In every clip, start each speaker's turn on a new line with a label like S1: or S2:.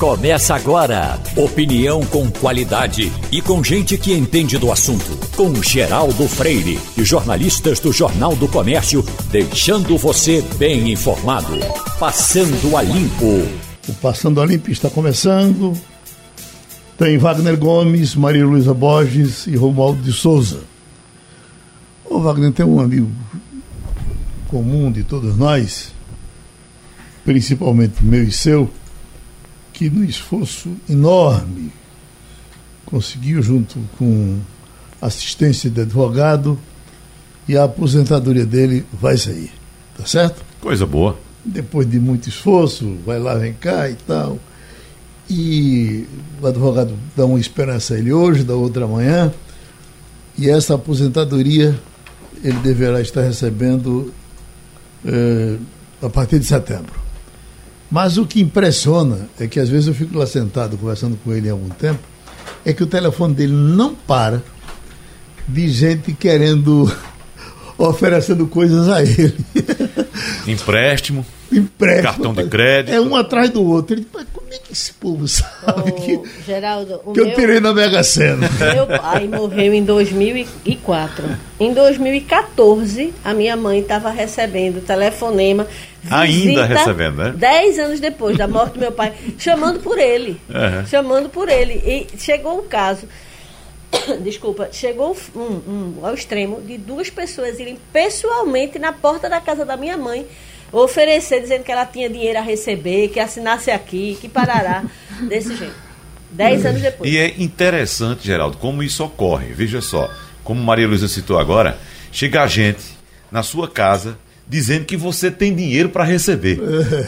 S1: Começa agora. Opinião com qualidade e com gente que entende do assunto. Com Geraldo Freire e jornalistas do Jornal do Comércio, deixando você bem informado. Passando a Limpo.
S2: O Passando a Limpo está começando. Tem Wagner Gomes, Maria Luísa Borges e Romualdo de Souza. O Wagner tem um amigo comum de todos nós, principalmente meu e seu, que no esforço enorme conseguiu, junto com assistência de advogado, e a aposentadoria dele vai sair. Tá certo?
S3: Coisa boa.
S2: Depois de muito esforço, vai lá, vem cá e tal. E o advogado dá uma esperança a ele hoje, da outra amanhã. E essa aposentadoria ele deverá estar recebendo eh, a partir de setembro. Mas o que impressiona é que às vezes eu fico lá sentado conversando com ele há algum tempo, é que o telefone dele não para de gente querendo, oferecendo coisas a ele.
S3: Empréstimo.
S2: Empréstimo.
S3: Cartão de crédito.
S2: É um atrás do outro. Ele, como é que esse povo sabe que,
S4: Geraldo, o
S2: que eu
S4: meu,
S2: tirei na Mega Sena?
S4: meu pai morreu em 2004. Em 2014, a minha mãe estava recebendo telefonema.
S3: Ainda recebendo, né?
S4: Dez anos depois da morte do meu pai, chamando por ele.
S3: Uhum.
S4: Chamando por ele. E chegou o caso. Desculpa, chegou um, um, ao extremo de duas pessoas irem pessoalmente na porta da casa da minha mãe oferecer, dizendo que ela tinha dinheiro a receber, que assinasse aqui, que parará, desse jeito. Dez anos depois.
S3: E é interessante, Geraldo, como isso ocorre. Veja só, como Maria Luísa citou agora, chega a gente na sua casa dizendo que você tem dinheiro para receber.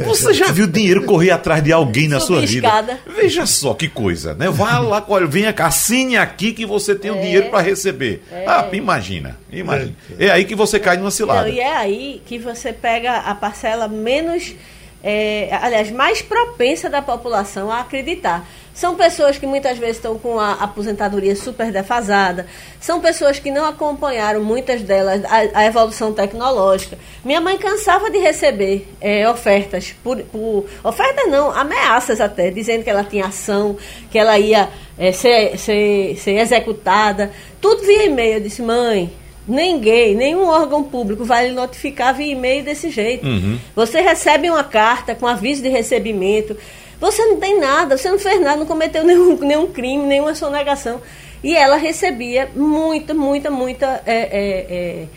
S3: Você já viu dinheiro correr atrás de alguém na sua vida? Veja só que coisa, né? Vá lá, venha cá, assine aqui que você tem o dinheiro para receber. Ah, imagina, imagina. É aí que você cai numa cilada.
S4: Não, e é aí que você pega a parcela menos, é, aliás, mais propensa da população a acreditar. São pessoas que muitas vezes estão com a aposentadoria super defasada, são pessoas que não acompanharam, muitas delas, a, a evolução tecnológica. Minha mãe cansava de receber é, ofertas, por, por, ofertas não, ameaças até, dizendo que ela tinha ação, que ela ia é, ser, ser, ser executada, tudo via e-mail. Eu disse, mãe, Ninguém, nenhum órgão público vai lhe notificar via e-mail desse jeito.
S3: Uhum.
S4: Você recebe uma carta com aviso de recebimento. Você não tem nada, você não fez nada, não cometeu nenhum, nenhum crime, nenhuma sonegação. E ela recebia muita, muita, muita é, é,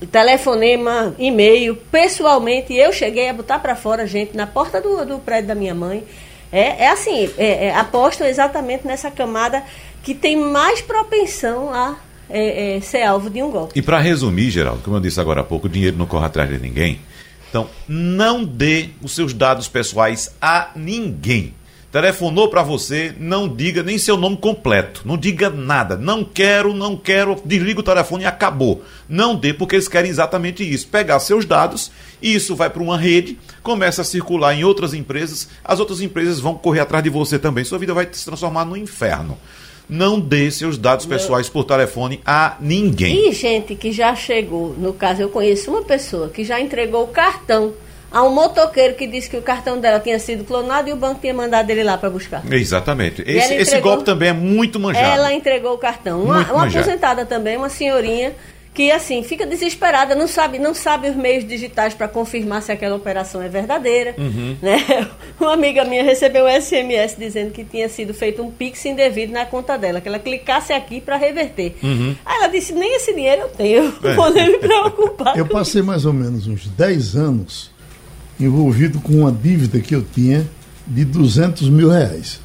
S4: é, telefonema, e-mail, pessoalmente. Eu cheguei a botar para fora gente na porta do, do prédio da minha mãe. É, é assim, é, é, apostam exatamente nessa camada que tem mais propensão a é, é, ser alvo de um golpe.
S3: E para resumir, Geraldo, como eu disse agora há pouco, o dinheiro não corre atrás de ninguém. Então, não dê os seus dados pessoais a ninguém. Telefonou para você, não diga nem seu nome completo, não diga nada. Não quero, não quero, desliga o telefone e acabou. Não dê, porque eles querem exatamente isso: pegar seus dados, e isso vai para uma rede, começa a circular em outras empresas, as outras empresas vão correr atrás de você também. Sua vida vai se transformar no inferno não dê seus dados pessoais por telefone a ninguém.
S4: E gente que já chegou, no caso eu conheço uma pessoa que já entregou o cartão a um motoqueiro que disse que o cartão dela tinha sido clonado e o banco tinha mandado ele lá para buscar.
S3: Exatamente. Esse,
S4: entregou,
S3: esse, golpe também é muito manjado.
S4: Ela entregou o cartão. Uma, uma aposentada também, uma senhorinha que assim fica desesperada, não sabe, não sabe os meios digitais para confirmar se aquela operação é verdadeira,
S3: uhum.
S4: né? Uma amiga minha recebeu um SMS dizendo que tinha sido feito um pix indevido na conta dela, que ela clicasse aqui para reverter.
S3: Uhum.
S4: Aí ela disse: "Nem esse dinheiro eu tenho, não vou nem me preocupar".
S2: Eu passei mais ou menos uns 10 anos envolvido com uma dívida que eu tinha de 200 mil reais.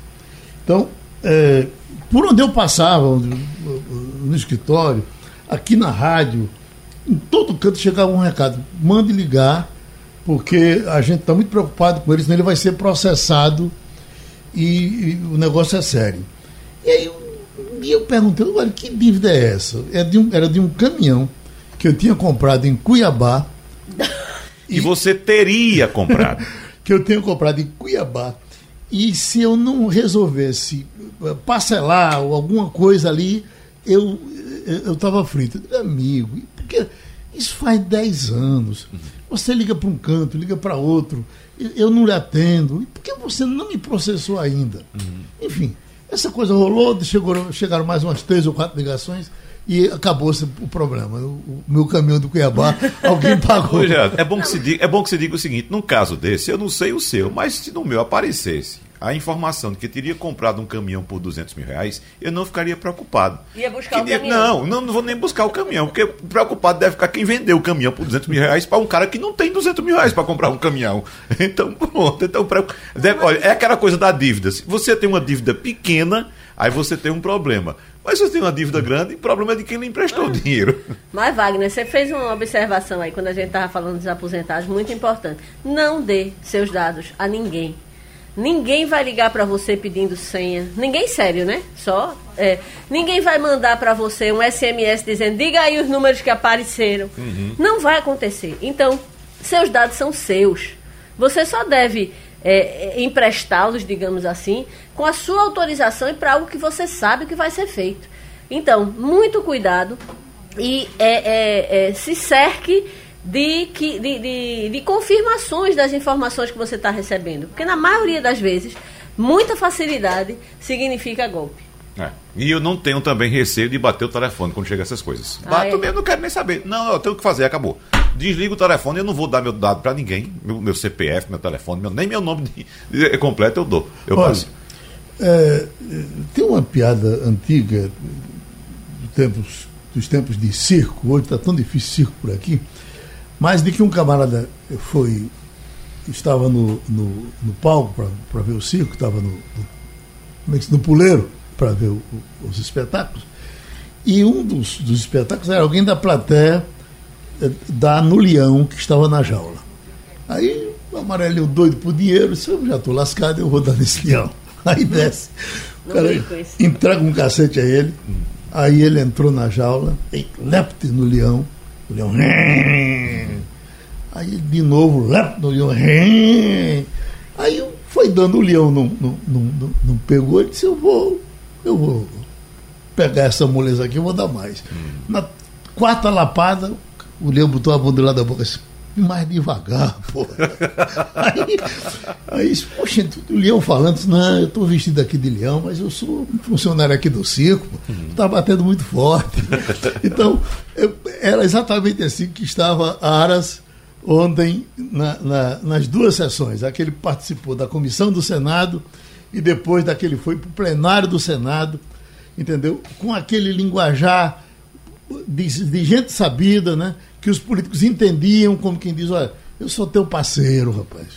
S2: Então, é, por onde eu passava, no escritório, aqui na rádio, em todo canto chegava um recado: mande ligar, porque a gente está muito preocupado com ele, senão ele vai ser processado e, e o negócio é sério. E aí eu, eu perguntei: olha, que dívida é essa? Era de, um, era de um caminhão que eu tinha comprado em Cuiabá.
S3: E, e você teria comprado.
S2: que eu tenho comprado em Cuiabá. E se eu não resolvesse parcelar ou alguma coisa ali, eu eu estava frito. Amigo, porque isso faz 10 anos. Você liga para um canto, liga para outro, eu não lhe atendo. Por que você não me processou ainda? Uhum. Enfim, essa coisa rolou, chegou, chegaram mais umas três ou quatro ligações e acabou-se o problema. O, meu caminhão do Cuiabá, alguém pagou.
S3: é, bom que se diga, é bom que se diga o seguinte: num caso desse, eu não sei o seu, mas se no meu aparecesse a informação de que teria comprado um caminhão por 200 mil reais, eu não ficaria preocupado.
S4: Ia buscar
S3: que,
S4: o caminhão?
S3: Não, não, não vou nem buscar o caminhão, porque preocupado deve ficar quem vendeu o caminhão por 200 mil reais para um cara que não tem 200 mil reais para comprar um caminhão. Então, pronto. Então, deve, olha, é aquela coisa da dívida. Se você tem uma dívida pequena, aí você tem um problema. Mas se você tem uma dívida grande, o problema é de quem lhe emprestou o ah. dinheiro.
S4: Mas, Wagner, você fez uma observação aí, quando a gente estava falando dos aposentados, muito importante. Não dê seus dados a ninguém. Ninguém vai ligar para você pedindo senha. Ninguém sério, né? Só. É, ninguém vai mandar para você um SMS dizendo diga aí os números que apareceram. Uhum. Não vai acontecer. Então, seus dados são seus. Você só deve é, é emprestá-los, digamos assim, com a sua autorização e para algo que você sabe que vai ser feito. Então, muito cuidado e é, é, é se cerque de, de, de, de confirmações das informações que você está recebendo. Porque na maioria das vezes, muita facilidade significa golpe.
S3: É. E eu não tenho também receio de bater o telefone quando chega essas coisas. Ah, Bato é? mesmo, não quero nem saber. Não, eu tenho que fazer, acabou. Desligo o telefone, eu não vou dar meu dado para ninguém. Meu, meu, CPF, meu telefone, meu, nem meu nome de, de, completo eu dou. Eu
S2: Olha, passo. É, tem uma piada antiga dos tempos, dos tempos de circo, hoje está tão difícil circo por aqui mas de que um camarada foi estava no, no, no palco para ver o circo, estava no, no, é no puleiro para ver o, os espetáculos, e um dos, dos espetáculos era alguém da plateia eh, da no leão que estava na jaula. Aí o amarelinho doido por dinheiro, disse, eu já estou lascado, eu vou dar nesse leão. Aí desce. O cara entrega um cacete a ele, aí ele entrou na jaula, lepte no leão, o leão. Aí de novo, no leão. Aí foi dando o leão, não, não, não, não, pegou, ele disse, eu vou, eu vou pegar essa moleza aqui, eu vou dar mais. Hum. Na quarta lapada, o leão botou a bunda lá da boca assim, mais devagar, pô. aí, aí, poxa, o leão falando, não, eu estou vestido aqui de leão, mas eu sou funcionário aqui do circo, está batendo muito forte. Então, eu, era exatamente assim que estava Aras ontem na, na, nas duas sessões. Aquele participou da comissão do Senado e depois daquele foi para o plenário do Senado, entendeu? Com aquele linguajar de, de gente sabida, né? Que os políticos entendiam como quem diz, olha, eu sou teu parceiro, rapaz.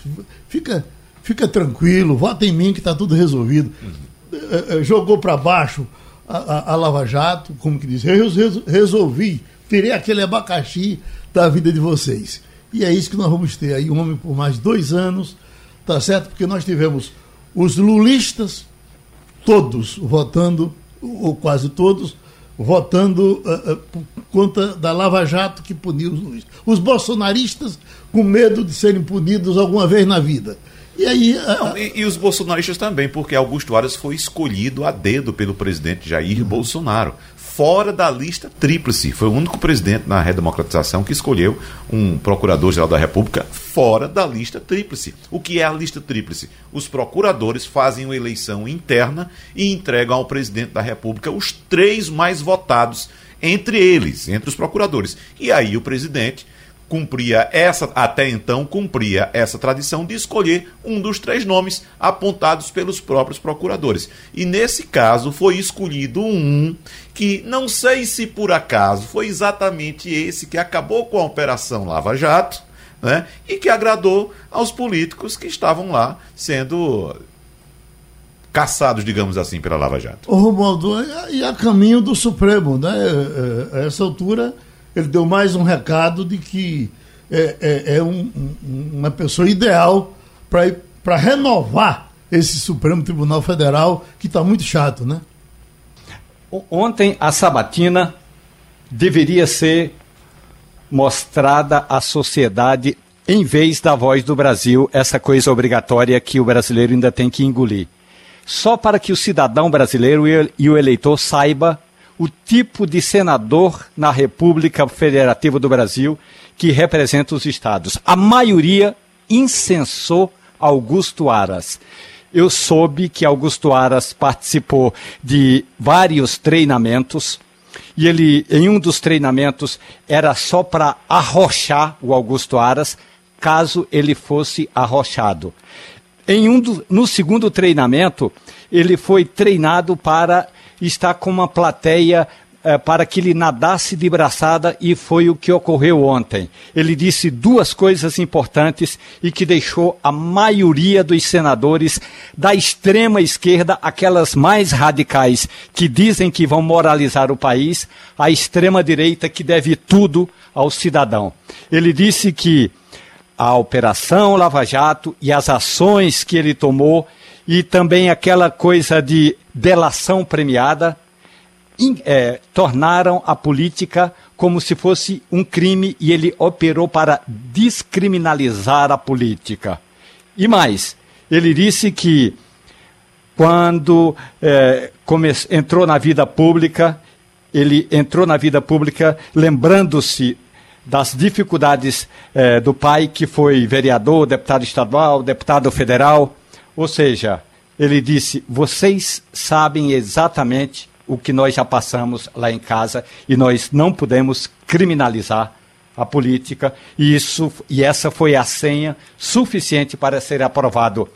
S2: Fica, fica tranquilo, vota em mim que está tudo resolvido. Uhum. Jogou para baixo a, a, a, Lava Jato, como que diz, resolvi, tirei aquele abacaxi da vida de vocês. E é isso que nós vamos ter aí, um homem por mais dois anos, tá certo? Porque nós tivemos os lulistas, todos votando, ou quase todos, votando uh, uh, por conta da Lava Jato que puniu os lulistas. Os bolsonaristas com medo de serem punidos alguma vez na vida. E aí.
S3: Não, e, e, os bolsonaristas também, porque Augusto Aras foi escolhido a dedo pelo presidente Jair uhum. Bolsonaro fora da lista tríplice. Foi o único presidente na redemocratização que escolheu um procurador-geral da República fora da lista tríplice. O que é a lista tríplice? Os procuradores fazem uma eleição interna e entregam ao presidente da República os três mais votados entre eles, entre os procuradores. E aí o presidente cumpria essa, até então, cumpria essa tradição de escolher um dos três nomes apontados pelos próprios procuradores. E nesse caso foi escolhido um que não sei se por acaso foi exatamente esse que acabou com a Operação Lava Jato, né? E que agradou aos políticos que estavam lá sendo caçados, digamos assim, pela Lava Jato.
S2: O Romualdo, e a caminho do Supremo, né? A essa altura ele deu mais um recado de que é, é, é um, um, uma pessoa ideal para renovar esse Supremo Tribunal Federal, que está muito chato, né?
S5: Ontem a sabatina deveria ser mostrada à sociedade em vez da voz do Brasil, essa coisa obrigatória que o brasileiro ainda tem que engolir. Só para que o cidadão brasileiro e o eleitor saiba o tipo de senador na República Federativa do Brasil que representa os estados. A maioria incensou Augusto Aras. Eu soube que Augusto Aras participou de vários treinamentos e ele, em um dos treinamentos, era só para arrochar o Augusto Aras, caso ele fosse arrochado. Em um do, no segundo treinamento, ele foi treinado para estar com uma plateia é, para que ele nadasse de braçada e foi o que ocorreu ontem. Ele disse duas coisas importantes e que deixou a maioria dos senadores da extrema esquerda, aquelas mais radicais que dizem que vão moralizar o país, a extrema direita que deve tudo ao cidadão. Ele disse que a Operação Lava Jato e as ações que ele tomou e também aquela coisa de delação premiada in, é, tornaram a política como se fosse um crime e ele operou para descriminalizar a política. E mais, ele disse que quando é, entrou na vida pública, ele entrou na vida pública lembrando-se das dificuldades é, do pai, que foi vereador, deputado estadual, deputado federal. Ou seja, ele disse: vocês sabem exatamente o que nós já passamos lá em casa e nós não podemos criminalizar a política e isso e essa foi a senha suficiente para ser aprovado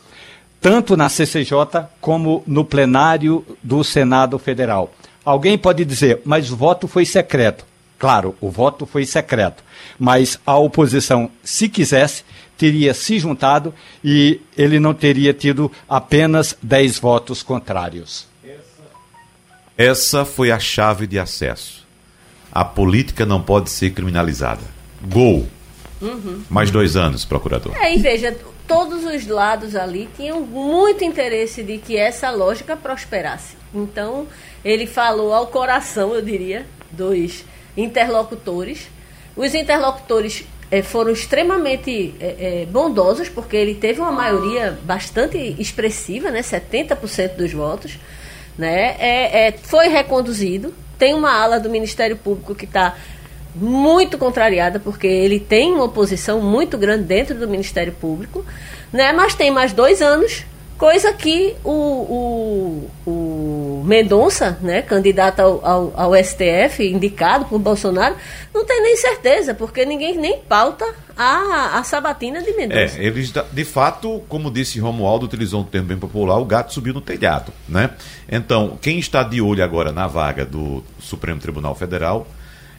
S5: tanto na CCJ como no plenário do Senado Federal. Alguém pode dizer, mas o voto foi secreto. Claro, o voto foi secreto, mas a oposição, se quisesse, teria se juntado e ele não teria tido apenas 10 votos contrários.
S3: Essa foi a chave de acesso. A política não pode ser criminalizada. Gol. Uhum. Mais dois anos, procurador.
S4: É, e veja, todos os lados ali tinham muito interesse de que essa lógica prosperasse. Então, ele falou ao coração, eu diria, dos interlocutores. Os interlocutores é, foram extremamente é, é, bondosos, porque ele teve uma maioria bastante expressiva, né, 70% dos votos né? É, é, foi reconduzido. Tem uma ala do Ministério Público que está muito contrariada, porque ele tem uma oposição muito grande dentro do Ministério Público, né? mas tem mais dois anos Coisa que o, o, o Mendonça, né, candidato ao, ao, ao, STF, indicado por Bolsonaro, não tem nem certeza, porque ninguém nem pauta a, a sabatina de Mendonça.
S3: É, eles, de fato, como disse Romualdo, utilizou um termo bem popular, o gato subiu no telhado. Né? Então, quem está de olho agora na vaga do Supremo Tribunal Federal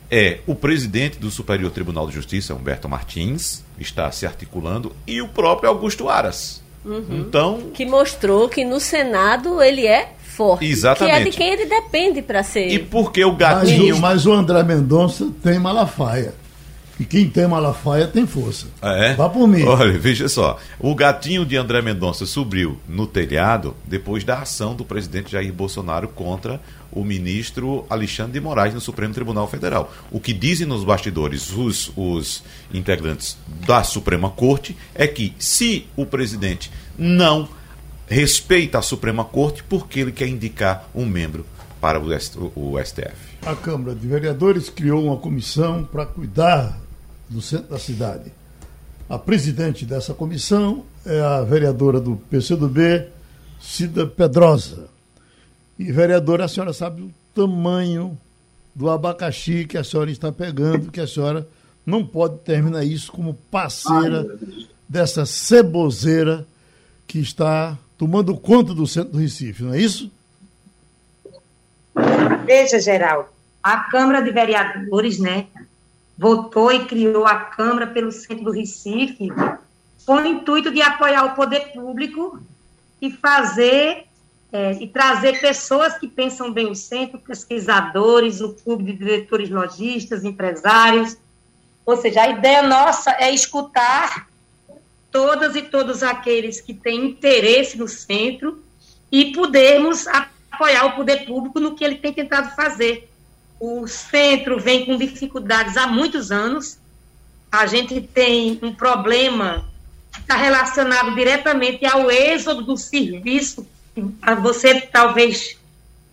S3: é o presidente do Superior Tribunal de Justiça, Humberto Martins, está se articulando, e o próprio Augusto Aras. Uhum. Então.
S4: Que mostrou que no Senado ele é forte.
S3: Exatamente.
S4: Que é de quem ele depende para ser.
S3: E porque o gatinho.
S2: Mas, mas o André Mendonça tem Malafaia. E quem tem Malafaia tem força.
S3: Ah, é?
S2: Vá por mim.
S3: Olha, veja só. O gatinho de André Mendonça subiu no telhado depois da ação do presidente Jair Bolsonaro contra o ministro Alexandre de Moraes no Supremo Tribunal Federal. O que dizem nos bastidores os, os integrantes da Suprema Corte é que se o presidente não respeita a Suprema Corte, porque ele quer indicar um membro para o, o STF.
S2: A Câmara de Vereadores criou uma comissão para cuidar do centro da cidade. A presidente dessa comissão é a vereadora do PCdoB, Cida Pedrosa. E, vereadora, a senhora sabe o tamanho do abacaxi que a senhora está pegando, que a senhora não pode terminar isso como parceira dessa ceboseira que está tomando conta do centro do Recife, não é isso?
S6: Veja, Geraldo, a Câmara de Vereadores, né, votou e criou a Câmara pelo centro do Recife com o intuito de apoiar o poder público e fazer é, e trazer pessoas que pensam bem o centro, pesquisadores, o clube de diretores lojistas, empresários. Ou seja, a ideia nossa é escutar todas e todos aqueles que têm interesse no centro e podermos apoiar o poder público no que ele tem tentado fazer o centro vem com dificuldades há muitos anos. A gente tem um problema que está relacionado diretamente ao êxodo do serviço. Você talvez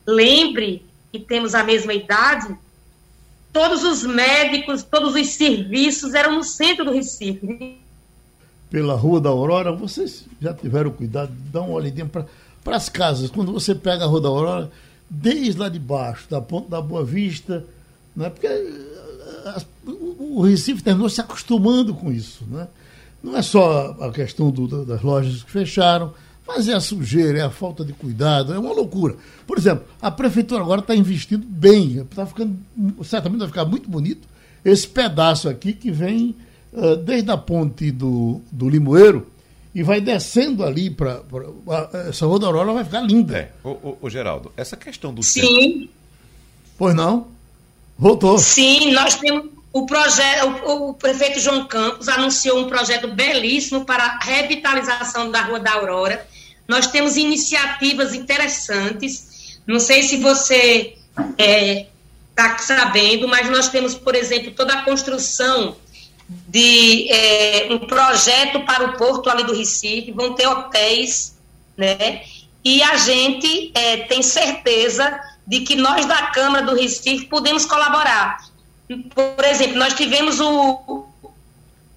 S6: lembre que temos a mesma idade. Todos os médicos, todos os serviços eram no centro do Recife.
S2: pela Rua da Aurora, vocês já tiveram cuidado de dar uma olhadinha para as casas. Quando você pega a Rua da Aurora, desde lá de baixo, da Ponta da Boa Vista, né? porque eh, o Recife terminou se acostumando com isso. Né? Não é só a questão do, das lojas que fecharam, mas é a sujeira, é a falta de cuidado, é uma loucura. Por exemplo, a prefeitura agora está investindo bem, está ficando, certamente vai ficar muito bonito esse pedaço aqui que vem uh, desde a ponte do, do Limoeiro e vai descendo ali para. Essa Rua da Aurora vai ficar linda.
S3: É, o, o, o Geraldo, essa questão do.
S6: Sim. Centro...
S2: Pois não? Voltou.
S6: Sim, nós temos o projeto, o, o, prefeito João Campos anunciou um projeto belíssimo para a revitalização da Rua da Aurora. Nós temos iniciativas interessantes. Não sei se você está é, tá sabendo, mas nós temos, por exemplo, toda a construção de é, um projeto para o porto ali do Recife. Vão ter hotéis, né? E a gente é, tem certeza de que nós da Câmara do Recife podemos colaborar. Por exemplo, nós tivemos o,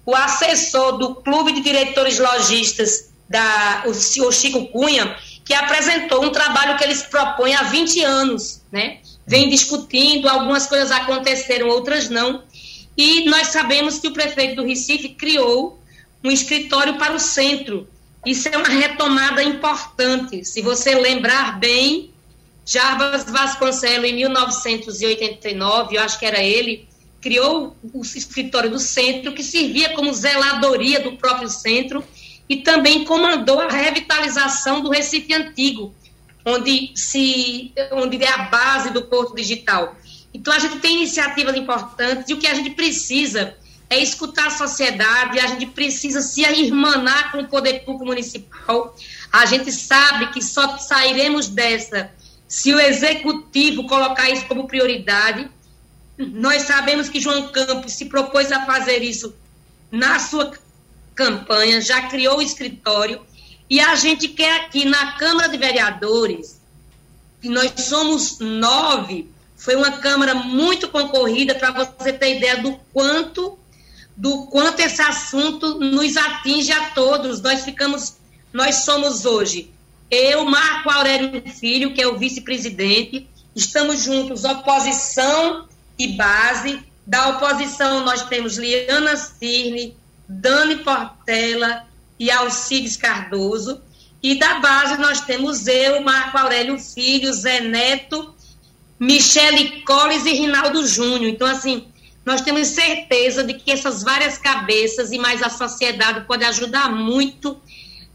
S6: o assessor do Clube de Diretores Logistas, da, o senhor Chico Cunha, que apresentou um trabalho que eles propõem há 20 anos, né? Vem discutindo, algumas coisas aconteceram, outras não. E nós sabemos que o prefeito do Recife criou um escritório para o centro. Isso é uma retomada importante. Se você lembrar bem, Jarbas Vasconcelos, em 1989, eu acho que era ele, criou o escritório do centro, que servia como zeladoria do próprio centro, e também comandou a revitalização do Recife Antigo, onde, se, onde é a base do Porto Digital. Então, a gente tem iniciativas importantes e o que a gente precisa é escutar a sociedade, a gente precisa se irmanar com o poder público municipal. A gente sabe que só sairemos dessa se o executivo colocar isso como prioridade. Nós sabemos que João Campos se propôs a fazer isso na sua campanha, já criou o escritório, e a gente quer aqui na Câmara de Vereadores, que nós somos nove, foi uma Câmara muito concorrida, para você ter ideia do quanto, do quanto esse assunto nos atinge a todos. Nós ficamos, nós somos hoje eu, Marco Aurélio Filho, que é o vice-presidente, estamos juntos, oposição e base. Da oposição, nós temos Liana Cirne, Dani Portela e Alcides Cardoso. E da base, nós temos eu, Marco Aurélio Filho, Zé Neto, Michele Colles e Rinaldo Júnior. Então, assim, nós temos certeza de que essas várias cabeças e mais a sociedade pode ajudar muito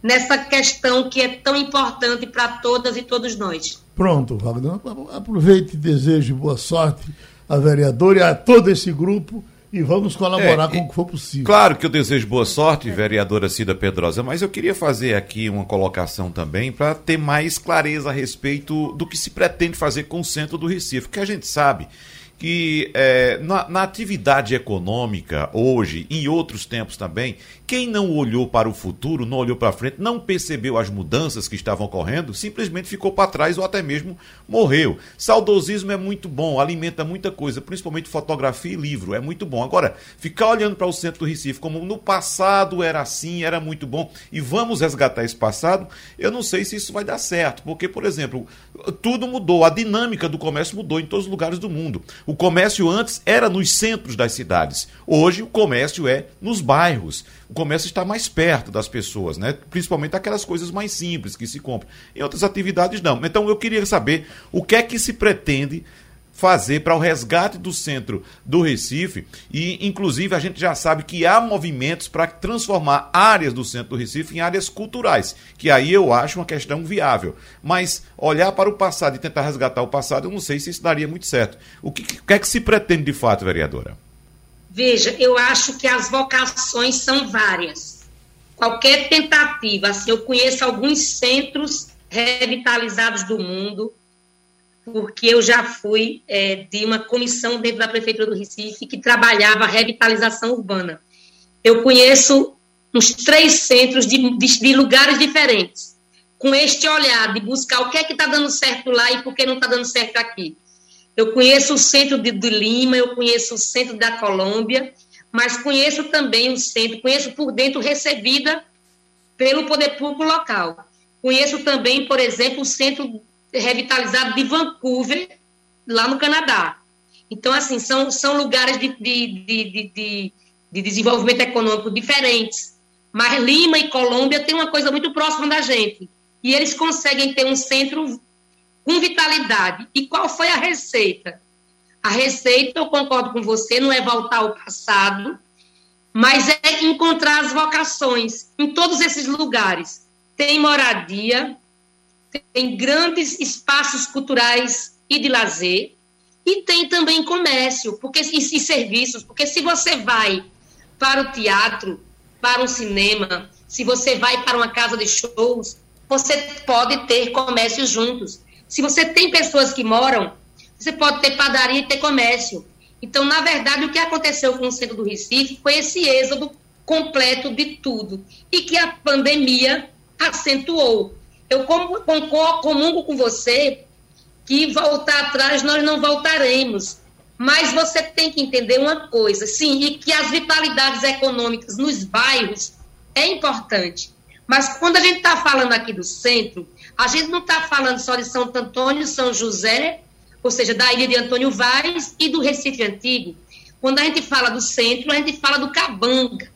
S6: nessa questão que é tão importante para todas e todos nós.
S2: Pronto, Wagner. Aproveite e deseje boa sorte à vereadora e a todo esse grupo e vamos colaborar é, com o que for possível.
S3: Claro que eu desejo boa sorte, vereadora Cida Pedrosa, mas eu queria fazer aqui uma colocação também para ter mais clareza a respeito do que se pretende fazer com o centro do Recife, porque a gente sabe que é, na, na, atividade econômica, hoje, em outros tempos também, quem não olhou para o futuro, não olhou para frente, não percebeu as mudanças que estavam ocorrendo, simplesmente ficou para trás ou até mesmo morreu. Saudosismo é muito bom, alimenta muita coisa, principalmente fotografia e livro, é muito bom. Agora, ficar olhando para o centro do Recife como no passado era assim, era muito bom, e vamos resgatar esse passado, eu não sei se isso vai dar certo, porque, por exemplo, tudo mudou, a dinâmica do comércio mudou em todos os lugares do mundo. O comércio antes era nos centros das cidades. Hoje o comércio é nos bairros. O comércio está mais perto das pessoas, né? Principalmente aquelas coisas mais simples que se compram. Em outras atividades não. Então eu queria saber o que é que se pretende fazer para o resgate do centro do Recife e inclusive a gente já sabe que há movimentos para transformar áreas do centro do Recife em áreas culturais, que aí eu acho uma questão viável. Mas olhar para o passado e tentar resgatar o passado, eu não sei se isso daria muito certo. O que, que é que se pretende de fato, vereadora?
S6: Veja, eu acho que as vocações são várias. Qualquer tentativa, assim, eu conheço alguns centros revitalizados do mundo, porque eu já fui é, de uma comissão dentro da Prefeitura do Recife que trabalhava a revitalização urbana. Eu conheço uns três centros de, de, de lugares diferentes, com este olhar de buscar o que é que está dando certo lá e por que não está dando certo aqui. Eu conheço o centro de, de Lima, eu conheço o centro da Colômbia, mas conheço também o centro, conheço por dentro recebida pelo poder público local. Conheço também, por exemplo, o centro revitalizado de Vancouver, lá no Canadá. Então, assim, são, são lugares de, de, de, de, de desenvolvimento econômico diferentes. Mas Lima e Colômbia têm uma coisa muito próxima da gente. E eles conseguem ter um centro com vitalidade. E qual foi a receita? A receita, eu concordo com você, não é voltar ao passado, mas é encontrar as vocações em todos esses lugares. Tem moradia, tem grandes espaços culturais e de lazer, e tem também comércio porque, e, e serviços, porque se você vai para o teatro, para um cinema, se você vai para uma casa de shows, você pode ter comércio juntos. Se você tem pessoas que moram, você pode ter padaria e ter comércio. Então, na verdade, o que aconteceu com o centro do Recife foi esse êxodo completo de tudo e que a pandemia acentuou. Eu comungo com você que voltar atrás nós não voltaremos. Mas você tem que entender uma coisa, sim, e que as vitalidades econômicas nos bairros é importante. Mas quando a gente está falando aqui do centro, a gente não está falando só de Santo Antônio, São José, ou seja, da ilha de Antônio Vaz e do Recife Antigo. Quando a gente fala do centro, a gente fala do Cabanga.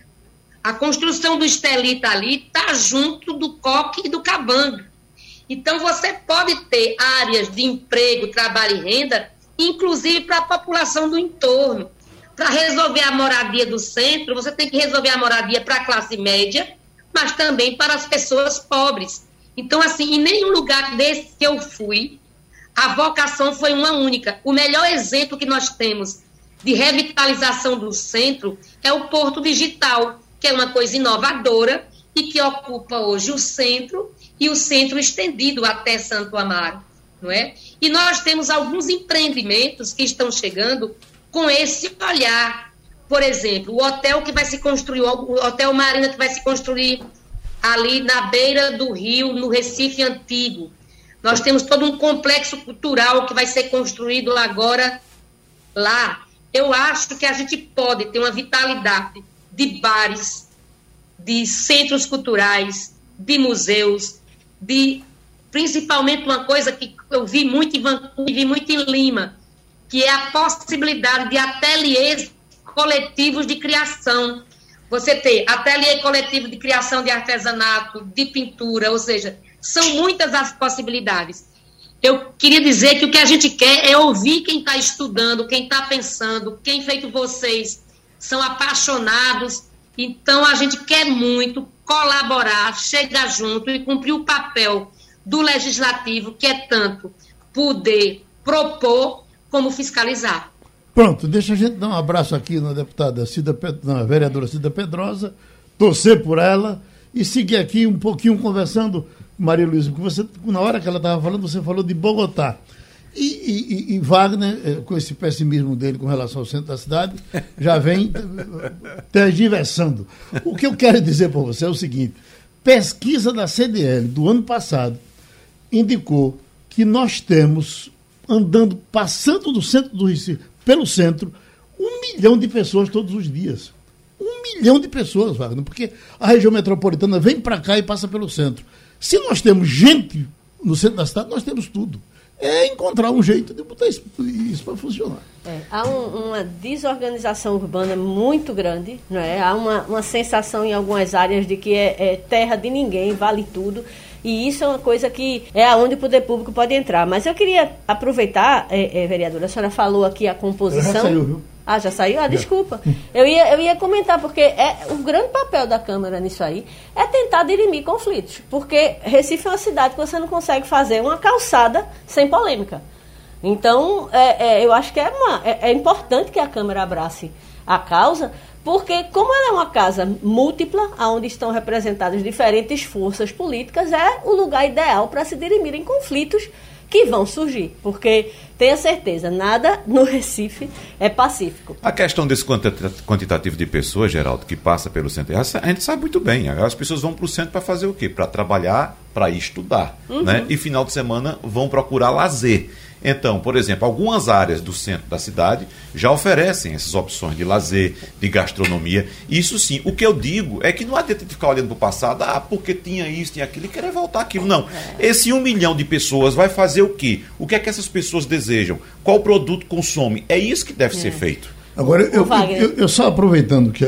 S6: A construção do Estelita ali está junto do Coque e do Cabanga. Então, você pode ter áreas de emprego, trabalho e renda, inclusive para a população do entorno. Para resolver a moradia do centro, você tem que resolver a moradia para a classe média, mas também para as pessoas pobres. Então, assim, em nenhum lugar desse que eu fui, a vocação foi uma única. O melhor exemplo que nós temos de revitalização do centro é o Porto Digital, que é uma coisa inovadora e que ocupa hoje o centro e o centro estendido até Santo Amaro, não é? E nós temos alguns empreendimentos que estão chegando com esse olhar. Por exemplo, o hotel que vai se construir, o Hotel Marina que vai se construir ali na beira do rio, no Recife Antigo. Nós temos todo um complexo cultural que vai ser construído agora lá. Eu acho que a gente pode ter uma vitalidade de bares, de centros culturais, de museus, de principalmente uma coisa que eu vi muito em Vancouver, vi muito em Lima, que é a possibilidade de ateliês coletivos de criação. Você ter ateliê coletivo de criação de artesanato, de pintura, ou seja, são muitas as possibilidades. Eu queria dizer que o que a gente quer é ouvir quem está estudando, quem está pensando, quem feito vocês são apaixonados. Então a gente quer muito colaborar, chegar junto e cumprir o papel do legislativo, que é tanto poder propor como fiscalizar.
S2: Pronto, deixa a gente dar um abraço aqui na deputada Cida, na vereadora Cida Pedrosa, torcer por ela e seguir aqui um pouquinho conversando, Maria Luísa, porque você, na hora que ela estava falando, você falou de Bogotá. E, e, e, Wagner, eh, com esse pessimismo dele com relação ao centro da cidade, já vem eh, tergiversando. O que eu quero dizer para você é o seguinte: pesquisa da CDL do ano passado indicou que nós temos, andando, passando do centro do Recife, pelo centro, um milhão de pessoas todos os dias. Um milhão de pessoas, Wagner, porque a região metropolitana vem para cá e passa pelo centro. Se nós temos gente no centro da cidade, nós temos tudo é encontrar um jeito de botar isso, isso para funcionar.
S4: É, há um, uma desorganização urbana muito grande, não é? há uma, uma sensação em algumas áreas de que é, é, terra de ninguém, vale tudo. E isso é uma coisa que é aonde o poder público pode entrar. Mas eu queria aproveitar, é, é vereadora, a senhora falou aqui a composição. Já saiu, viu? Ah, já saiu? Ah, desculpa. Eu ia, eu ia comentar, porque é, o grande papel da Câmara nisso aí é tentar dirimir conflitos. Porque Recife é uma cidade que você não consegue fazer uma calçada sem polêmica. Então, é, é, eu acho que é, uma, é, é importante que a Câmara abrace a causa, porque como ela é uma casa múltipla, onde estão representadas diferentes forças políticas, é o lugar ideal para se dirimirem conflitos que vão surgir, porque tenha certeza, nada no Recife é pacífico.
S3: A questão desse quantitativo de pessoas, Geraldo, que passa pelo centro, a gente sabe muito bem. As pessoas vão para o centro para fazer o quê? Para trabalhar, para estudar. Uhum. Né? E final de semana vão procurar lazer. Então, por exemplo, algumas áreas do centro da cidade já oferecem essas opções de lazer, de gastronomia. Isso sim. O que eu digo é que não adianta ficar olhando para o passado, ah, porque tinha isso, tinha aquilo, e querer voltar aquilo. Não. Esse um milhão de pessoas vai fazer o quê? O que é que essas pessoas desejam? Qual produto consome? É isso que deve é. ser feito.
S2: Agora, eu, eu, eu, só aproveitando que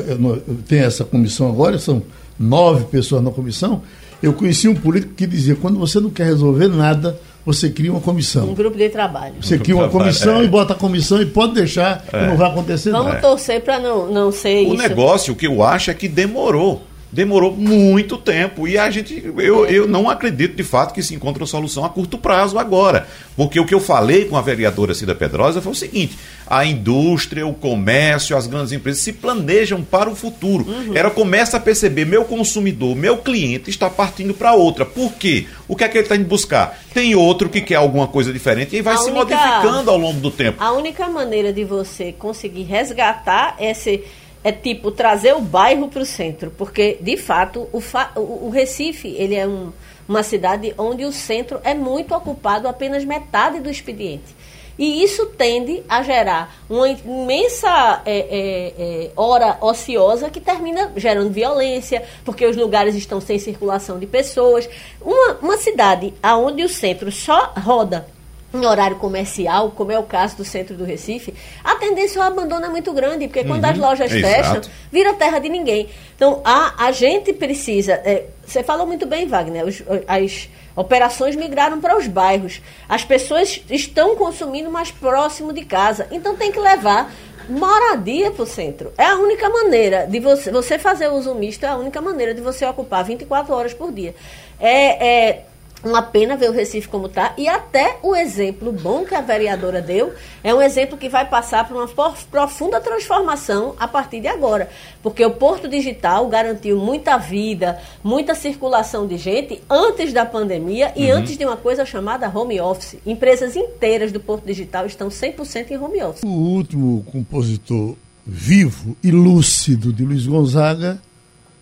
S2: tem essa comissão agora, são nove pessoas na comissão, eu conheci um político que dizia, quando você não quer resolver nada, você cria uma comissão.
S4: Um grupo de trabalho.
S2: Você cria uma comissão é. e bota a comissão e pode deixar é. que não vai acontecer
S4: Vamos
S2: nada.
S4: Vamos torcer para não, não ser
S3: o
S4: isso.
S3: O negócio, o que eu acho é que demorou demorou muito tempo e a gente eu, eu não acredito de fato que se encontre uma solução a curto prazo agora. Porque o que eu falei com a vereadora Cida Pedrosa foi o seguinte a indústria o comércio as grandes empresas se planejam para o futuro. Uhum. ela começa a perceber meu consumidor meu cliente está partindo para outra. Por quê? O que é que ele está indo buscar? Tem outro que quer alguma coisa diferente e vai a se única, modificando ao longo do tempo.
S4: A única maneira de você conseguir resgatar esse é tipo trazer o bairro para o centro, porque de fato o, fa o, Recife ele é um, uma cidade onde o centro é muito ocupado apenas metade do expediente. E isso tende a gerar uma imensa é, é, é, hora ociosa que termina gerando violência, porque os lugares estão sem circulação de pessoas. Uma, uma cidade onde o centro só roda em horário comercial, como é o caso do centro do Recife, a tendência ao abandono é muito grande, porque quando uhum, as lojas fecham, vira terra de ninguém. Então, a, a gente precisa. É, você falou muito bem, Wagner, os, as operações migraram para os bairros. As pessoas estão consumindo mais próximo de casa. Então, tem que levar moradia para o centro. É a única maneira de você, você fazer uso misto, é a única maneira de você ocupar 24 horas por dia. É, é uma pena ver o Recife como está. E até o exemplo bom que a vereadora deu é um exemplo que vai passar por uma profunda transformação a partir de agora. Porque o Porto Digital garantiu muita vida, muita circulação de gente antes da pandemia e uhum. antes de uma coisa chamada home office. Empresas inteiras do Porto Digital estão 100% em home office.
S2: O último compositor vivo e lúcido de Luiz Gonzaga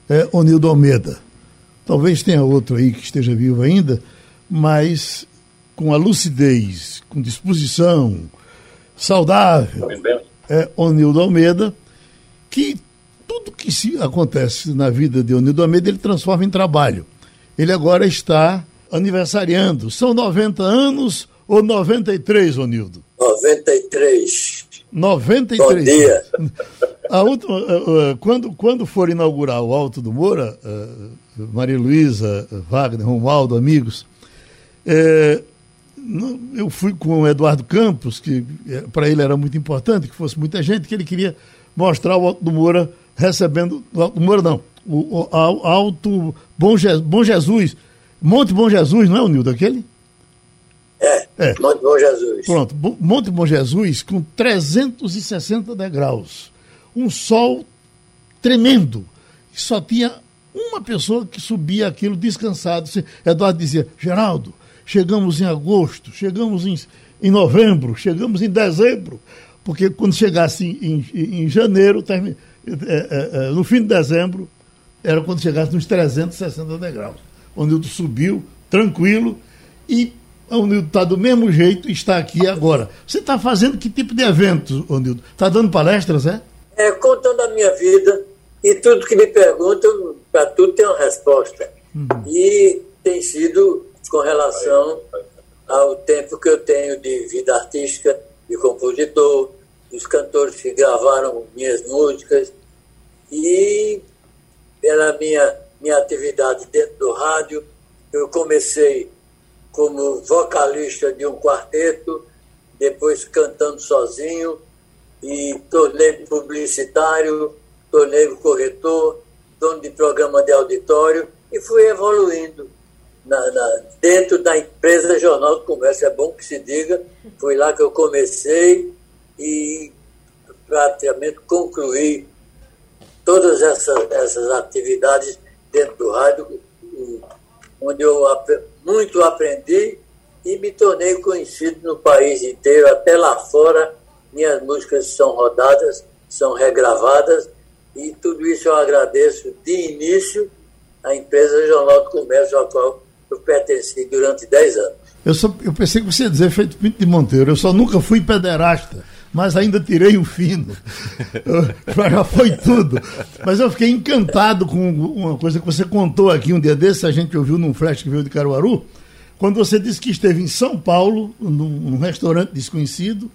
S2: é Onildo Almeida Talvez tenha outro aí que esteja vivo ainda, mas com a lucidez, com disposição, saudável, é Onildo Almeida, que tudo que se acontece na vida de Onildo Almeida ele transforma em trabalho. Ele agora está aniversariando. São 90 anos ou 93, Onildo?
S7: 93.
S2: 93.
S7: Bom dia.
S2: A última, uh, uh, quando, quando for inaugurar o Alto do Moura, uh, Maria Luísa, Wagner, Romualdo, amigos, é, eu fui com o Eduardo Campos, que é, para ele era muito importante que fosse muita gente, que ele queria mostrar o Alto do Moura recebendo. O Alto do Moura não, o, o Alto Bom, Je, Bom Jesus, Monte Bom Jesus, não é o Nildo aquele?
S7: É, é, Monte Bom Jesus.
S2: Pronto, Monte Bom Jesus com 360 degraus. Um sol tremendo. Só tinha uma pessoa que subia aquilo descansado. Eduardo dizia: Geraldo, chegamos em agosto, chegamos em, em novembro, chegamos em dezembro, porque quando chegasse em, em, em janeiro, term... É, é, é, no fim de dezembro, era quando chegasse nos 360 degraus. O Nildo subiu, tranquilo, e o Nildo está do mesmo jeito está aqui agora. Você está fazendo que tipo de evento, Nildo? Está dando palestras, é?
S7: É, contando a minha vida e tudo que me perguntam, para tudo tem uma resposta. Uhum. E tem sido com relação ao tempo que eu tenho de vida artística, de compositor, dos cantores que gravaram minhas músicas. E pela minha, minha atividade dentro do rádio, eu comecei como vocalista de um quarteto, depois cantando sozinho, e tornei publicitário, tornei corretor, dono de programa de auditório e fui evoluindo na, na, dentro da empresa Jornal do Comércio. É bom que se diga, foi lá que eu comecei e praticamente concluí todas essas, essas atividades dentro do rádio, onde eu muito aprendi e me tornei conhecido no país inteiro, até lá fora. Minhas músicas são rodadas, são regravadas e tudo isso eu agradeço de início à empresa Jornal do Comércio, a qual eu pertenci durante 10 anos.
S2: Eu, só, eu pensei que você ia dizer feito Pinto de Monteiro. Eu só nunca fui pederasta, mas ainda tirei o fino. Já foi tudo. Mas eu fiquei encantado com uma coisa que você contou aqui um dia desses, a gente ouviu num flash que veio de Caruaru, quando você disse que esteve em São Paulo, num, num restaurante desconhecido,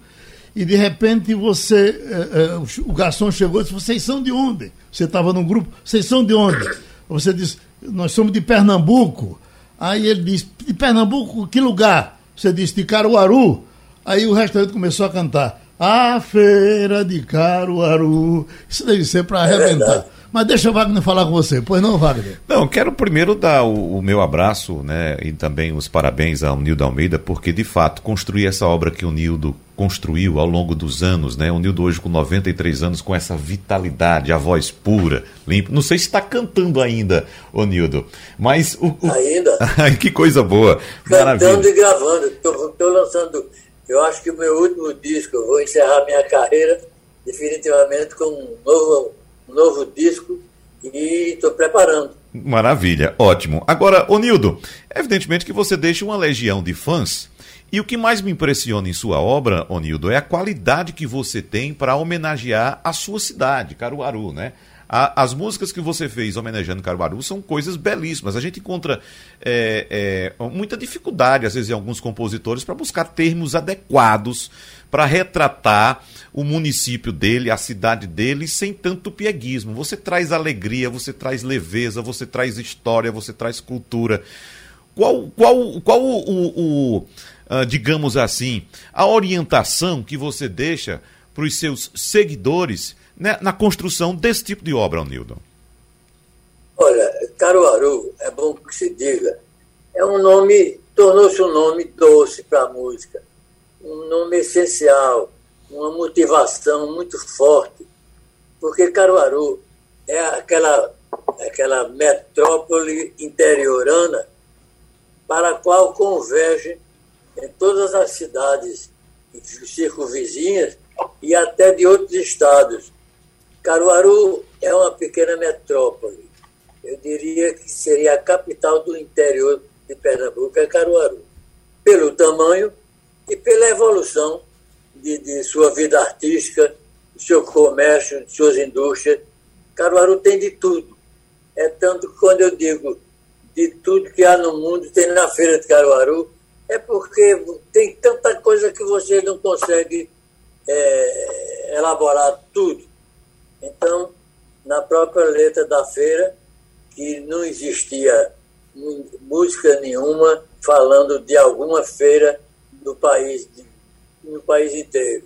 S2: e de repente você, eh, eh, o garçom chegou e disse, vocês são de onde? Você estava num grupo, vocês são de onde? Você disse, nós somos de Pernambuco. Aí ele disse, de Pernambuco, que lugar? Você disse, de Caruaru. Aí o restaurante começou a cantar, a feira de Caruaru. Isso deve ser para arrebentar. É mas deixa o Wagner falar com você, pois não, Wagner?
S3: Não, quero primeiro dar o, o, meu abraço, né, e também os parabéns ao Nildo Almeida, porque de fato construir essa obra que o Nildo construiu ao longo dos anos, né? O Nildo hoje com 93 anos, com essa vitalidade, a voz pura, limpa. Não sei se está cantando ainda, ô Nildo, mas... O,
S7: o... Ainda?
S3: que coisa boa.
S7: Cantando Maravilha. e gravando. Estou lançando, eu acho que o meu último disco, eu vou encerrar minha carreira definitivamente com um novo um novo disco e estou preparando.
S3: Maravilha, ótimo. Agora, Onildo, evidentemente que você deixa uma legião de fãs. E o que mais me impressiona em sua obra, Onildo, é a qualidade que você tem para homenagear a sua cidade, Caruaru, né? as músicas que você fez homenageando Caruaru são coisas belíssimas. A gente encontra é, é, muita dificuldade, às vezes, em alguns compositores para buscar termos adequados para retratar o município dele, a cidade dele, sem tanto pieguismo. Você traz alegria, você traz leveza, você traz história, você traz cultura. Qual, qual, qual o, o, o uh, digamos assim, a orientação que você deixa para os seus seguidores né, na construção desse tipo de obra, Nildo?
S7: Olha, Caruaru, é bom que se diga, é um nome, tornou-se um nome doce para a música, um nome essencial, uma motivação muito forte, porque Caruaru é aquela, aquela metrópole interiorana para a qual convergem em todas as cidades circunvizinhas e até de outros estados. Caruaru é uma pequena metrópole. Eu diria que seria a capital do interior de Pernambuco, é Caruaru. Pelo tamanho e pela evolução de, de sua vida artística, do seu comércio, de suas indústrias. Caruaru tem de tudo. É tanto que quando eu digo de tudo que há no mundo, tem na feira de Caruaru, é porque tem tanta coisa que você não consegue é, elaborar tudo. Então, na própria letra da feira, que não existia música nenhuma falando de alguma feira do país, no país inteiro.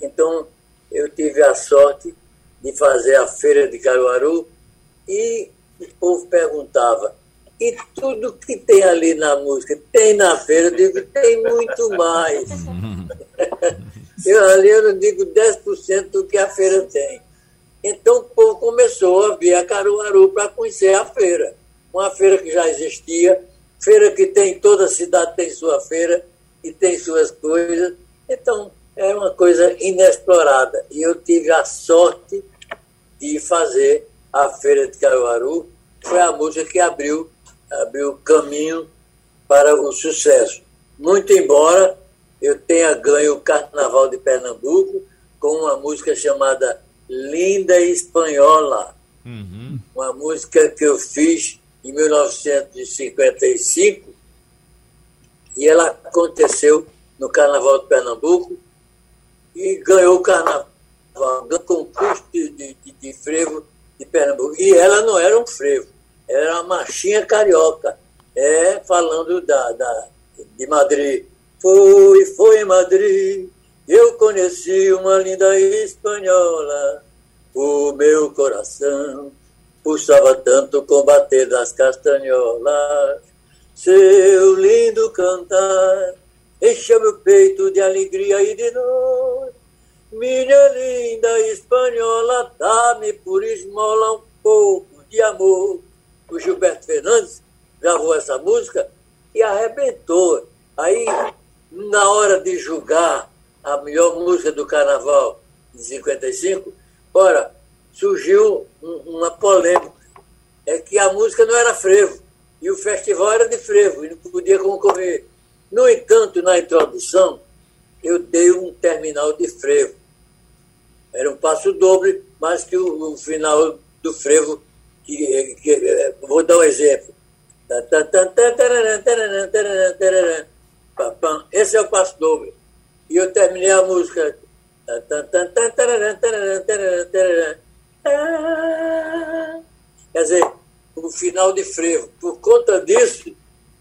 S7: Então, eu tive a sorte de fazer a feira de Caruaru e o povo perguntava, e tudo que tem ali na música, tem na feira? Eu digo, tem muito mais. eu, ali eu não digo 10% do que a feira tem. Então o povo começou a vir a Caruaru para conhecer a feira. Uma feira que já existia, feira que tem, toda cidade tem sua feira e tem suas coisas. Então, é uma coisa inexplorada. E eu tive a sorte de fazer a Feira de Caruaru. Foi a música que abriu, abriu caminho para o sucesso. Muito embora eu tenha ganho o Carnaval de Pernambuco com uma música chamada Linda Espanhola. Uhum. Uma música que eu fiz em 1955 e ela aconteceu no Carnaval de Pernambuco e ganhou o Carnaval, ganhou concurso de, de, de, frevo de Pernambuco. E ela não era um frevo, era uma marchinha carioca, é, falando da, da, de Madrid. Foi, foi em Madrid eu conheci uma linda espanhola, o meu coração pulsava tanto combater das castanholas. Seu lindo cantar encheu meu peito de alegria e de dor. Minha linda espanhola, dá-me por esmola um pouco de amor. O Gilberto Fernandes gravou essa música e arrebentou. Aí, na hora de julgar a melhor música do carnaval de 55, ora, surgiu uma polêmica. É que a música não era frevo. E o festival era de frevo, e não podia concorrer. No entanto, na introdução, eu dei um terminal de frevo. Era um passo doble, mas que o, o final do frevo, que, que, vou dar um exemplo. Esse é o passo doble. E eu terminei a música. Quer dizer, o final de frevo. Por conta disso,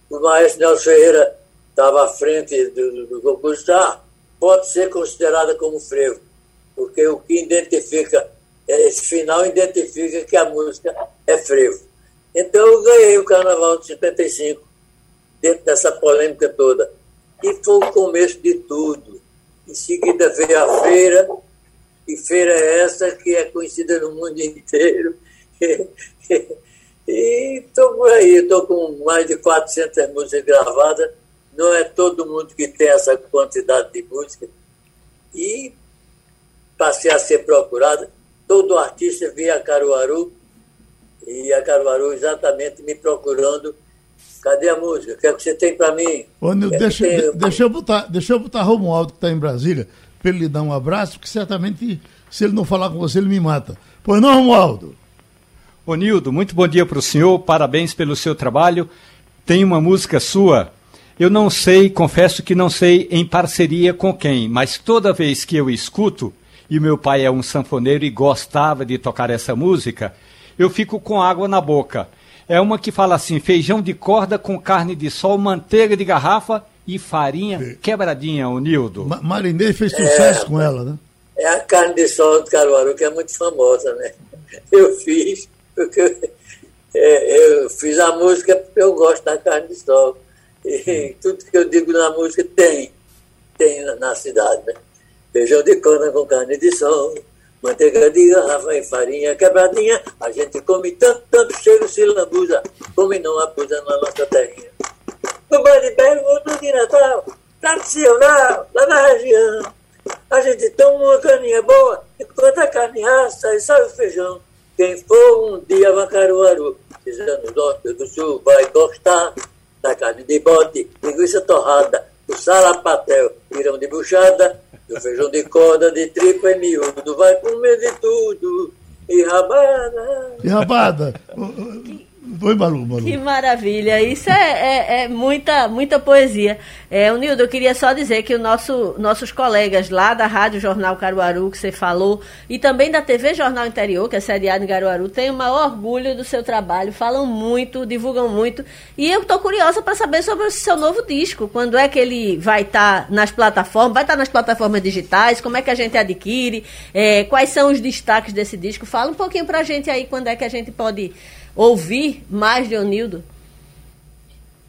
S7: o maestro Nelson Ferreira estava à frente do, do ah, pode ser considerada como frevo, porque o que identifica, esse final identifica que a música é frevo. Então eu ganhei o Carnaval de 55, dentro dessa polêmica toda. E foi o começo de tudo. Em seguida veio a feira, e feira é essa que é conhecida no mundo inteiro. e estou por aí, estou com mais de 400 músicas gravadas. Não é todo mundo que tem essa quantidade de música. E passei a ser procurado. Todo artista via Caruaru, e a Caruaru exatamente me procurando. Cadê a música? O que é que você tem para mim?
S2: Ô, Nil, deixa, tem... deixa, eu botar, deixa eu botar Romualdo, que está em Brasília, para ele lhe dar um abraço, porque certamente, se ele não falar com você, ele me mata. Pois não, Romualdo?
S5: Ô, Nildo, muito bom dia para o senhor, parabéns pelo seu trabalho. Tem uma música sua, eu não sei, confesso que não sei em parceria com quem, mas toda vez que eu escuto, e meu pai é um sanfoneiro e gostava de tocar essa música, eu fico com água na boca. É uma que fala assim: feijão de corda com carne de sol, manteiga de garrafa e farinha quebradinha, o Nildo.
S2: Ma Marinês fez sucesso é, com ela, né?
S7: É a carne de sol do Caruaru, que é muito famosa, né? Eu fiz, porque é, eu fiz a música porque eu gosto da carne de sol. E tudo que eu digo na música tem, tem na, na cidade, né? Feijão de corda com carne de sol Manteiga de garrafa e farinha quebradinha, a gente come tanto, tanto cheiro se lambuza, come não abusa na nossa terrinha. No baile pergunto de Natal, tradicional, lá na região, a gente toma uma caninha boa, enquanto a carne assa e sai o feijão. Quem for um dia a Caruaru, no norte do sul, vai gostar da carne de bode, linguiça torrada, do salapatel, pirão de buchada, do feijão de corda, de tripa e miúdo, vai comer de tudo. E rabada.
S2: E rabada. Oi, Malu,
S4: Malu. Que maravilha. Isso é, é, é, muita, muita poesia. É, o Nildo, eu queria só dizer que o nosso, nossos colegas lá da Rádio Jornal Caruaru, que você falou, e também da TV Jornal Interior, que é sediado em Caruaru, têm o maior orgulho do seu trabalho, falam muito, divulgam muito. E eu estou curiosa para saber sobre o seu novo disco. Quando é que ele vai estar tá nas plataformas? Vai estar tá nas plataformas digitais? Como é que a gente adquire? É, quais são os destaques desse disco? Fala um pouquinho para a gente aí quando é que a gente pode ouvir mais de Onildo?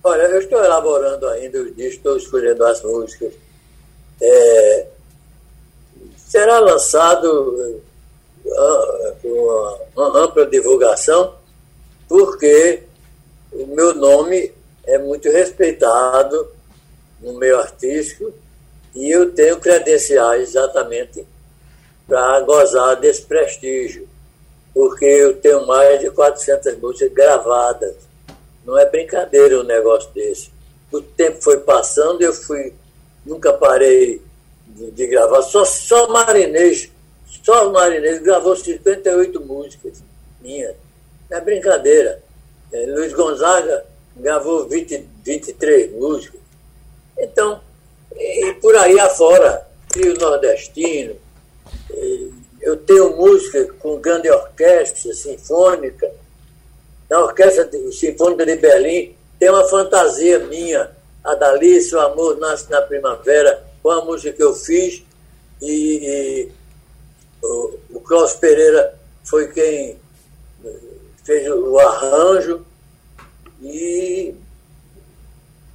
S7: Olha, eu estou elaborando ainda o disco, estou escolhendo as músicas. É, será lançado uh, uma, uma ampla divulgação, porque o meu nome é muito respeitado no meio artístico e eu tenho credenciais exatamente para gozar desse prestígio porque eu tenho mais de 400 músicas gravadas. Não é brincadeira um negócio desse. O tempo foi passando, eu fui, nunca parei de, de gravar. Só, só Marinês, só Marinês gravou 58 músicas minhas. Não é brincadeira. É, Luiz Gonzaga gravou 20, 23 músicas. Então, e por aí afora, Trio Nordestino, eu tenho música com grande orquestra sinfônica. Na Orquestra Sinfônica de Berlim tem uma fantasia minha, a Dalice, o Amor Nasce na Primavera, com a música que eu fiz. E, e o, o Klaus Pereira foi quem eh, fez o arranjo e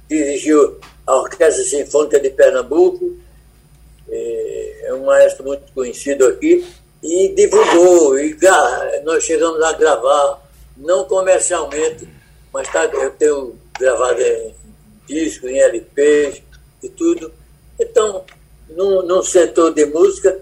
S7: dirigiu a Orquestra Sinfônica de Pernambuco. É, é um maestro muito conhecido aqui e divulgou. E nós chegamos a gravar, não comercialmente, mas tá, eu tenho gravado em disco, em LPs e tudo. Então, num, num setor de música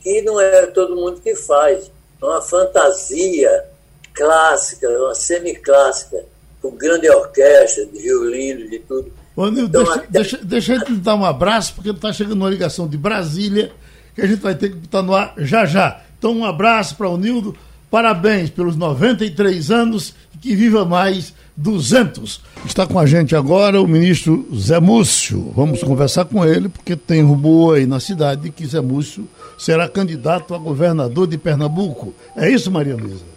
S7: que não é todo mundo que faz. É uma fantasia clássica, uma semiclássica, com grande orquestra, de violino, de tudo.
S2: Ô, Nil, então, deixa, até... deixa, deixa a gente dar um abraço, porque está chegando uma ligação de Brasília, que a gente vai ter que botar no ar já já. Então, um abraço para o Nildo, parabéns pelos 93 anos e que viva mais 200. Está com a gente agora o ministro Zé Múcio. Vamos conversar com ele, porque tem rumor aí na cidade que Zé Múcio será candidato a governador de Pernambuco. É isso, Maria Luísa?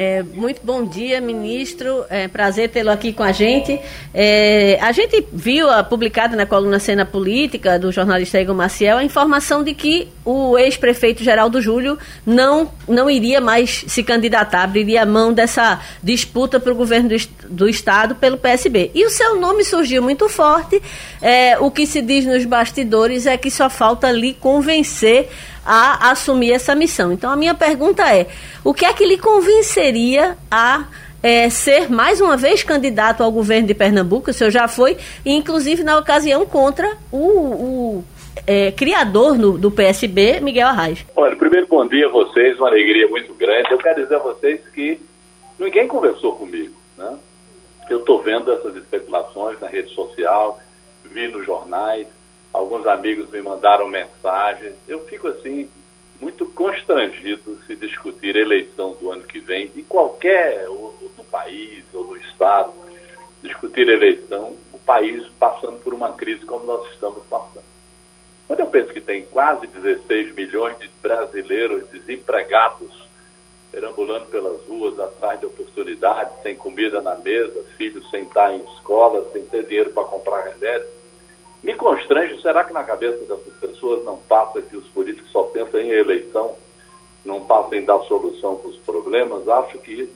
S4: É, muito bom dia, ministro. É prazer tê-lo aqui com a gente. É, a gente viu a, publicada na coluna Cena Política do jornalista Igor Maciel a informação de que o ex-prefeito Geraldo Júlio não, não iria mais se candidatar, abriria mão dessa disputa para o governo do, do, Estado pelo PSB. E o seu nome surgiu muito forte. É, o que se diz nos bastidores é que só falta lhe convencer a assumir essa missão. Então, a minha pergunta é: o que é que lhe convenceria a é, ser mais uma vez candidato ao governo de Pernambuco? O senhor já foi, inclusive na ocasião, contra o, o é, criador no, do PSB, Miguel Arraes.
S8: Olha, primeiro, bom dia a vocês, uma alegria muito grande. Eu quero dizer a vocês que ninguém conversou comigo. Né? Eu estou vendo essas especulações na rede social, vi nos jornais alguns amigos me mandaram mensagens. Eu fico assim muito constrangido se discutir eleição do ano que vem de qualquer ou, do país ou do estado, discutir eleição, o país passando por uma crise como nós estamos passando. Quando eu penso que tem quase 16 milhões de brasileiros desempregados perambulando pelas ruas atrás de oportunidades, sem comida na mesa, filhos sem estar em escola, sem ter dinheiro para comprar remédio, me constrange, será que na cabeça dessas pessoas não passa que os políticos só pensam em eleição, não passam em dar solução para os problemas? Acho que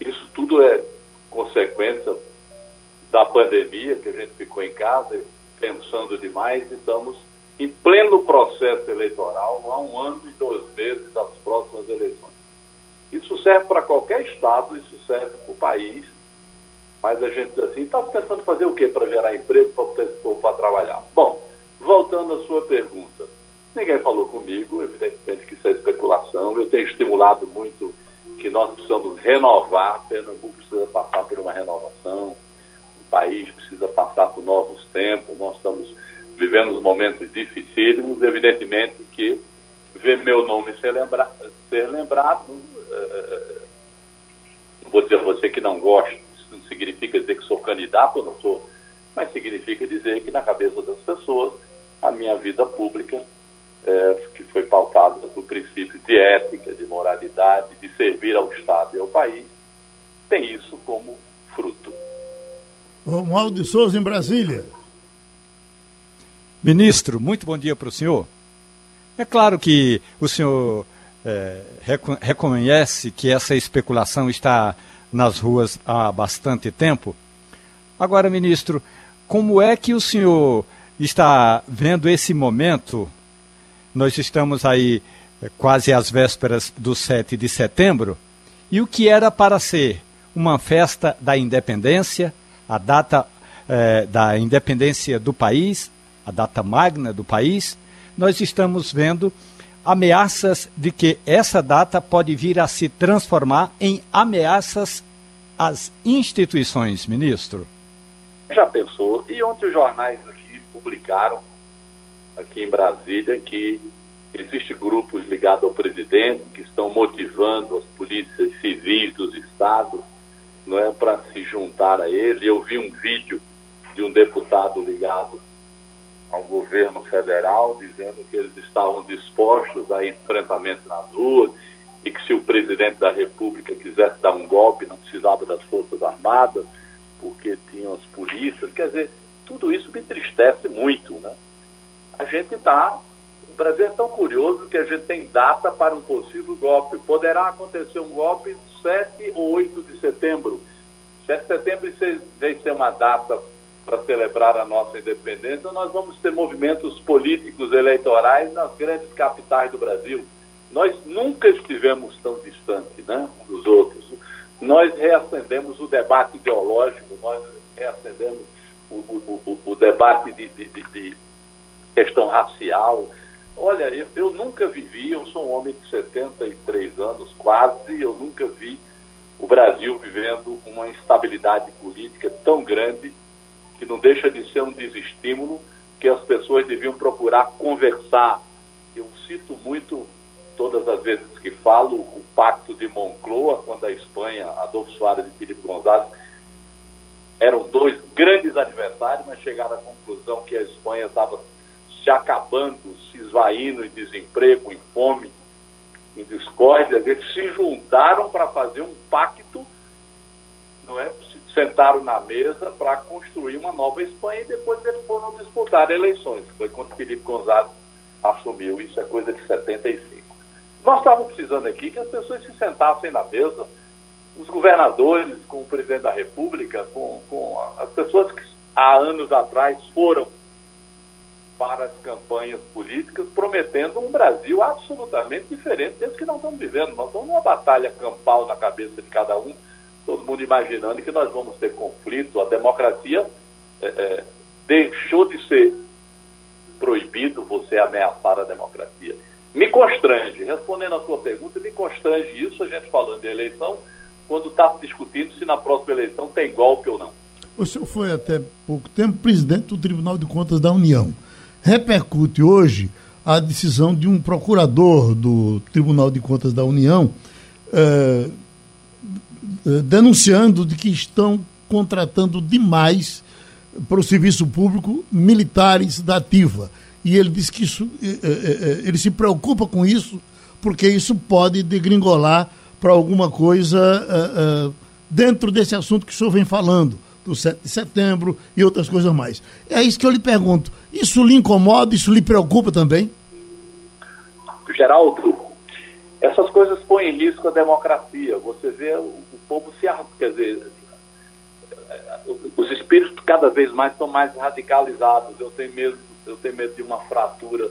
S8: isso tudo é consequência da pandemia, que a gente ficou em casa pensando demais e estamos em pleno processo eleitoral, há um ano e dois meses das próximas eleições. Isso serve para qualquer estado, isso serve para o país, mas a gente assim, está pensando fazer o quê para gerar emprego para para trabalhar? Bom, voltando à sua pergunta. Ninguém falou comigo, evidentemente que isso é especulação. Eu tenho estimulado muito que nós precisamos renovar, Pernambuco precisa passar por uma renovação, o país precisa passar por novos tempos, nós estamos vivendo momentos dificílimos, evidentemente que ver meu nome ser, lembra ser lembrado, uh, vou dizer a você que não gosta, não significa dizer que sou candidato, eu não sou, mas significa dizer que na cabeça das pessoas a minha vida pública, é, que foi pautada por princípios de ética, de moralidade, de servir ao Estado e ao país, tem isso como fruto.
S2: Romualdo de Souza, em Brasília.
S5: Ministro, muito bom dia para o senhor. É claro que o senhor é, reconhece que essa especulação está nas ruas há bastante tempo. Agora, ministro, como é que o senhor está vendo esse momento? Nós estamos aí eh, quase às vésperas do 7 de setembro, e o que era para ser uma festa da independência, a data eh, da independência do país, a data magna do país, nós estamos vendo ameaças de que essa data pode vir a se transformar em ameaças às instituições, ministro?
S8: Já pensou? E ontem os jornais aqui publicaram, aqui em Brasília, que existem grupos ligados ao presidente que estão motivando as polícias civis dos estados não é para se juntar a ele. Eu vi um vídeo de um deputado ligado ao governo federal, dizendo que eles estavam dispostos a enfrentamento nas ruas e que se o presidente da República quisesse dar um golpe, não precisava das Forças Armadas, porque tinham as polícias. Quer dizer, tudo isso me entristece muito. Né? A gente está. O Brasil é tão curioso que a gente tem data para um possível golpe. Poderá acontecer um golpe 7 ou 8 de setembro. 7 de setembro, em vez de ser uma data para celebrar a nossa independência, nós vamos ter movimentos políticos eleitorais nas grandes capitais do Brasil. Nós nunca estivemos tão distantes né, dos outros. Nós reacendemos o debate ideológico, nós reacendemos o, o, o, o debate de, de, de, questão racial. Olha, eu, eu, nunca vivi, eu sou um homem de 73 anos, quase, eu nunca vi o Brasil vivendo uma instabilidade política tão grande que não deixa de ser um desestímulo que as pessoas deviam procurar conversar. Eu cito muito, todas as vezes que falo, o pacto de Moncloa, quando a Espanha, Adolfo Soares e Felipe González eram dois grandes adversários, mas chegaram à conclusão que a Espanha estava se acabando, se esvaindo em desemprego, em fome, em discórdia, eles se juntaram para fazer um pacto? Sentaram na mesa para construir uma nova Espanha e depois eles foram disputar eleições. Foi quando Felipe González assumiu, isso é coisa de 75. Nós estávamos precisando aqui que as pessoas se sentassem na mesa, os governadores, com o presidente da República, com, com as pessoas que há anos atrás foram para as campanhas políticas, prometendo um Brasil absolutamente diferente desse que nós estamos vivendo. Nós estamos numa batalha campal na cabeça de cada um, todo mundo imaginando que nós vamos ter conflito. A democracia é, é, deixou de ser proibido você ameaçar a democracia. Me constrange, respondendo a sua pergunta, me constrange isso, a gente falando de eleição, quando está discutindo se na próxima eleição tem golpe ou não.
S2: O senhor foi até pouco tempo presidente do Tribunal de Contas da União repercute hoje a decisão de um procurador do Tribunal de Contas da União eh, eh, denunciando de que estão contratando demais para o serviço público militares da ativa. E ele diz que isso, eh, ele se preocupa com isso, porque isso pode degringolar para alguma coisa dentro desse assunto que o senhor vem falando do 7 de setembro e outras coisas mais. É isso que eu lhe pergunto. Isso lhe incomoda, isso lhe preocupa também?
S8: Geraldo, essas coisas põem em risco a democracia. Você vê povo se. Quer dizer, os espíritos cada vez mais estão mais radicalizados. Eu tenho medo, eu tenho medo de uma fratura,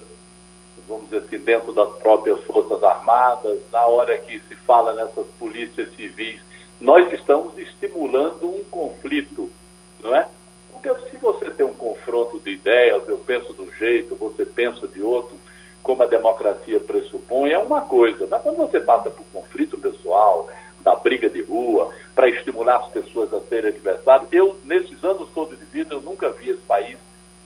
S8: vamos dizer assim, dentro das próprias Forças Armadas, na hora que se fala nessas polícias civis nós estamos estimulando um conflito, não é? Porque se você tem um confronto de ideias, eu penso de um jeito, você pensa de outro, como a democracia pressupõe, é uma coisa. Mas quando você passa por conflito pessoal, da briga de rua, para estimular as pessoas a serem adversários, eu, nesses anos todos de vida, eu nunca vi esse país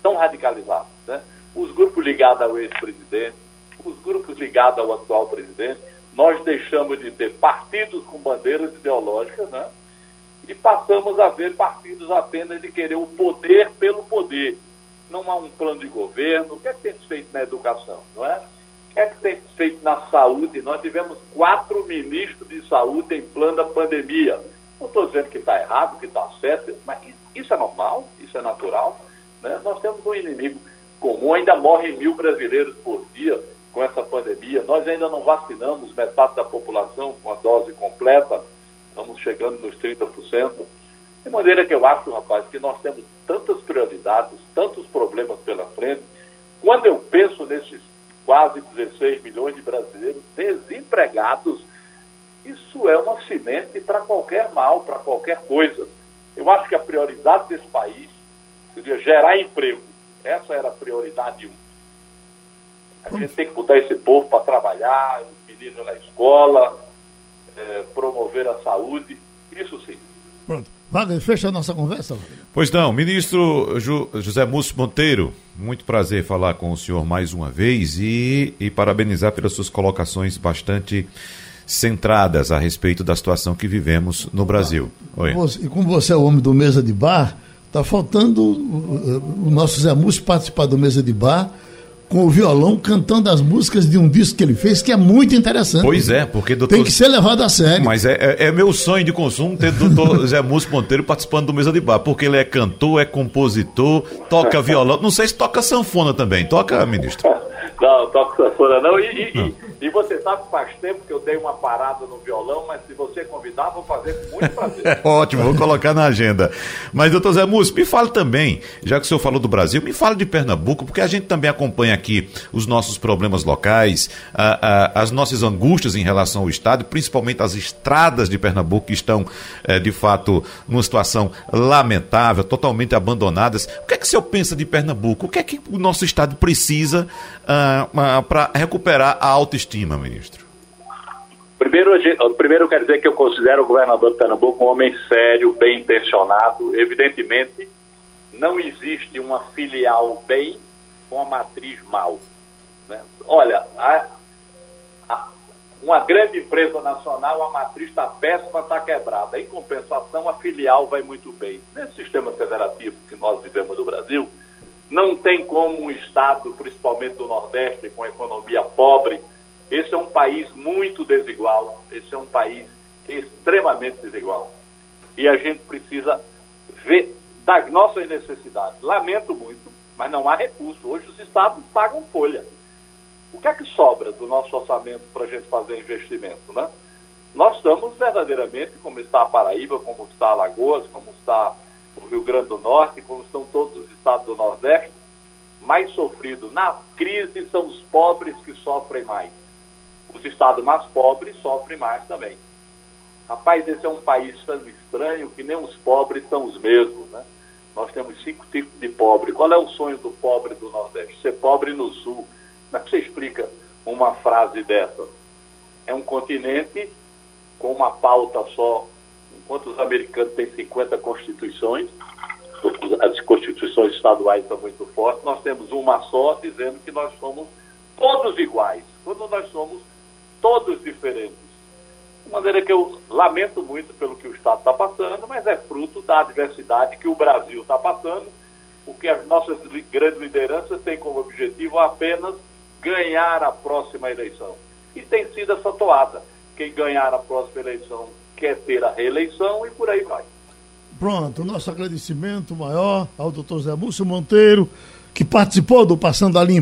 S8: tão radicalizado. Né? Os grupos ligados ao ex-presidente, os grupos ligados ao atual presidente, nós deixamos de ter partidos com bandeiras ideológicas, né? E passamos a ver partidos apenas de querer o poder pelo poder. Não há um plano de governo. O que é que tem feito na educação, não é? É que tem feito na saúde? Nós tivemos quatro ministros de saúde em plano da pandemia. Não estou dizendo que está errado, que está certo, mas isso é normal, isso é natural. Né? Nós temos um inimigo comum, ainda morrem mil brasileiros por dia com essa pandemia. Nós ainda não vacinamos metade da população com a dose completa, estamos chegando nos 30%. De maneira que eu acho, rapaz, que nós temos tantas prioridades, tantos problemas pela frente. Quando eu penso nesses quase 16 milhões de brasileiros desempregados, isso é uma semente para qualquer mal, para qualquer coisa. Eu acho que a prioridade desse país seria gerar emprego. Essa era a prioridade um. A gente tem que botar esse povo para trabalhar, os meninos na escola, é, promover a saúde, isso sim.
S2: Pronto. Wagner, fecha a nossa conversa.
S3: Pois não, ministro Ju, José Múcio Monteiro, muito prazer falar com o senhor mais uma vez e, e parabenizar pelas suas colocações bastante centradas a respeito da situação que vivemos no Brasil.
S2: Oi. E como você é o homem do Mesa de Bar, está faltando o, o nosso Zé Múcio participar do Mesa de Bar com o violão cantando as músicas de um disco que ele fez, que é muito interessante.
S3: Pois é, porque doutor...
S2: Tem que ser levado a sério.
S3: Mas é, é, é meu sonho de consumo ter o doutor Zé Múcio Monteiro participando do Mesa de Bar, porque ele é cantor, é compositor, toca violão. Não sei se toca sanfona também. Toca, ministro?
S8: Não, toca sanfona não. E, e, não. E, você sabe que faz tempo que eu dei uma parada no violão, mas se você convidar, vou fazer com muito prazer.
S3: Ótimo, vou colocar na agenda. Mas, doutor Zé Múcio, me fale também, já que o senhor falou do Brasil, me fale de Pernambuco, porque a gente também acompanha aqui os nossos problemas locais, a, a, as nossas angústias em relação ao Estado, principalmente as estradas de Pernambuco que estão, é, de fato, numa situação lamentável, totalmente abandonadas. O que é que o senhor pensa de Pernambuco? O que é que o nosso Estado precisa uh, uh, para recuperar a autoestima, ministro?
S8: Primeiro, primeiro quero dizer que eu considero o governador de Pernambuco um homem sério, bem intencionado. Evidentemente, não existe uma filial bem com a matriz mal. Né? Olha, a, a, uma grande empresa nacional, a matriz está péssima, está quebrada. Em compensação, a filial vai muito bem. Nesse sistema federativo que nós vivemos no Brasil, não tem como um Estado, principalmente do Nordeste, com economia pobre, esse é um país muito desigual, esse é um país extremamente desigual. E a gente precisa ver das nossas necessidades. Lamento muito, mas não há recurso. Hoje os estados pagam folha. O que é que sobra do nosso orçamento para a gente fazer investimento, né? Nós estamos verdadeiramente, como está a Paraíba, como está Alagoas, como está o Rio Grande do Norte, como estão todos os estados do Nordeste, mais sofridos na crise são os pobres que sofrem mais os estados mais pobres sofrem mais também. Rapaz, esse é um país tão estranho que nem os pobres são os mesmos, né? Nós temos cinco tipos de pobre. Qual é o sonho do pobre do Nordeste? Ser pobre no Sul. Como é que você explica uma frase dessa? É um continente com uma pauta só. Enquanto os americanos têm 50 constituições, as constituições estaduais são muito fortes, nós temos uma só dizendo que nós somos todos iguais. Quando nós somos todos diferentes. De maneira que eu lamento muito pelo que o Estado está passando, mas é fruto da adversidade que o Brasil está passando, o que as nossas grandes lideranças têm como objetivo apenas ganhar a próxima eleição. E tem sido essa toada. Quem ganhar a próxima eleição quer ter a reeleição e por aí vai.
S2: Pronto, nosso agradecimento maior ao doutor Zé Múcio Monteiro, que participou do Passando a Limpo.